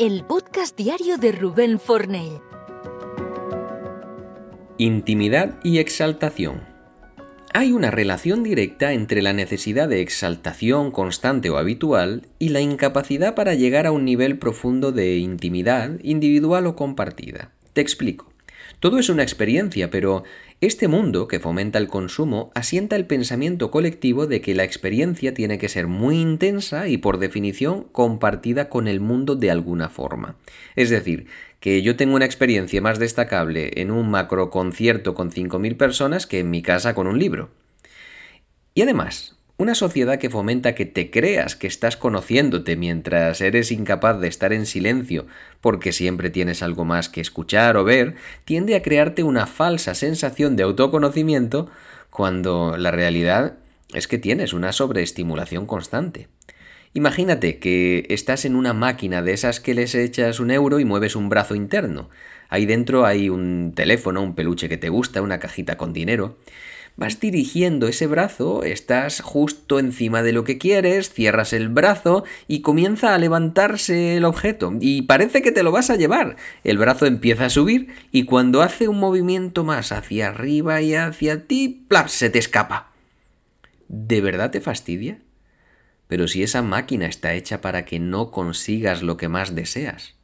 el podcast diario de Rubén Fornell. Intimidad y exaltación. Hay una relación directa entre la necesidad de exaltación constante o habitual y la incapacidad para llegar a un nivel profundo de intimidad individual o compartida. Te explico. Todo es una experiencia, pero este mundo que fomenta el consumo asienta el pensamiento colectivo de que la experiencia tiene que ser muy intensa y por definición compartida con el mundo de alguna forma. Es decir, que yo tengo una experiencia más destacable en un macro concierto con 5.000 personas que en mi casa con un libro. Y además, una sociedad que fomenta que te creas que estás conociéndote mientras eres incapaz de estar en silencio porque siempre tienes algo más que escuchar o ver, tiende a crearte una falsa sensación de autoconocimiento cuando la realidad es que tienes una sobreestimulación constante. Imagínate que estás en una máquina de esas que les echas un euro y mueves un brazo interno. Ahí dentro hay un teléfono, un peluche que te gusta, una cajita con dinero vas dirigiendo ese brazo, estás justo encima de lo que quieres, cierras el brazo y comienza a levantarse el objeto y parece que te lo vas a llevar. El brazo empieza a subir y cuando hace un movimiento más hacia arriba y hacia ti, ¡plap! se te escapa. ¿De verdad te fastidia? Pero si esa máquina está hecha para que no consigas lo que más deseas.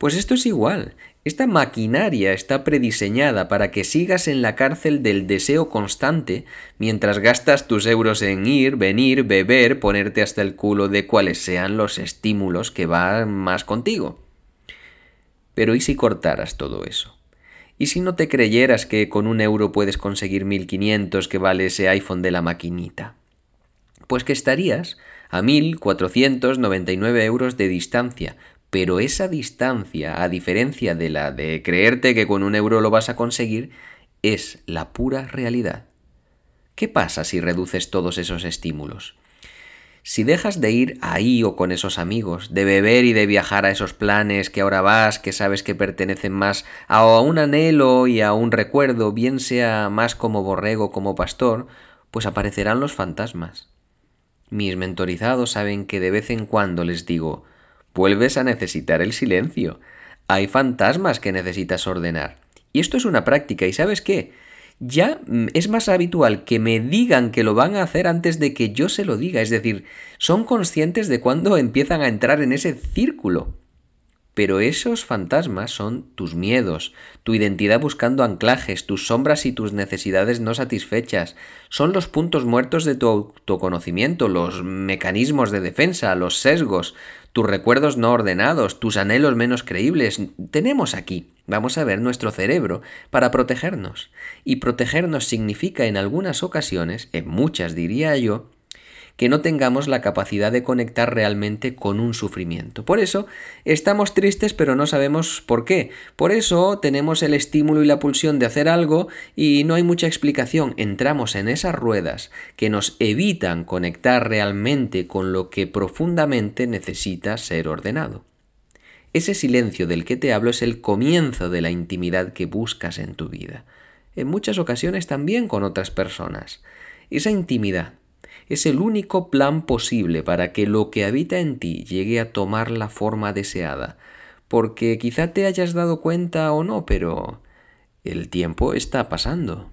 Pues esto es igual. Esta maquinaria está prediseñada para que sigas en la cárcel del deseo constante mientras gastas tus euros en ir, venir, beber, ponerte hasta el culo de cuáles sean los estímulos que van más contigo. Pero ¿y si cortaras todo eso? ¿Y si no te creyeras que con un euro puedes conseguir 1500 que vale ese iPhone de la maquinita? Pues que estarías a 1499 euros de distancia pero esa distancia, a diferencia de la de creerte que con un euro lo vas a conseguir, es la pura realidad. ¿Qué pasa si reduces todos esos estímulos? Si dejas de ir ahí o con esos amigos, de beber y de viajar a esos planes que ahora vas, que sabes que pertenecen más a un anhelo y a un recuerdo, bien sea más como borrego como pastor, pues aparecerán los fantasmas. Mis mentorizados saben que de vez en cuando les digo, vuelves a necesitar el silencio. Hay fantasmas que necesitas ordenar. Y esto es una práctica, ¿y sabes qué? Ya mm, es más habitual que me digan que lo van a hacer antes de que yo se lo diga, es decir, son conscientes de cuándo empiezan a entrar en ese círculo. Pero esos fantasmas son tus miedos, tu identidad buscando anclajes, tus sombras y tus necesidades no satisfechas. Son los puntos muertos de tu autoconocimiento, los mecanismos de defensa, los sesgos, tus recuerdos no ordenados, tus anhelos menos creíbles. Tenemos aquí, vamos a ver, nuestro cerebro para protegernos. Y protegernos significa en algunas ocasiones, en muchas diría yo, que no tengamos la capacidad de conectar realmente con un sufrimiento. Por eso estamos tristes pero no sabemos por qué. Por eso tenemos el estímulo y la pulsión de hacer algo y no hay mucha explicación. Entramos en esas ruedas que nos evitan conectar realmente con lo que profundamente necesita ser ordenado. Ese silencio del que te hablo es el comienzo de la intimidad que buscas en tu vida. En muchas ocasiones también con otras personas. Esa intimidad es el único plan posible para que lo que habita en ti llegue a tomar la forma deseada, porque quizá te hayas dado cuenta o no, pero el tiempo está pasando.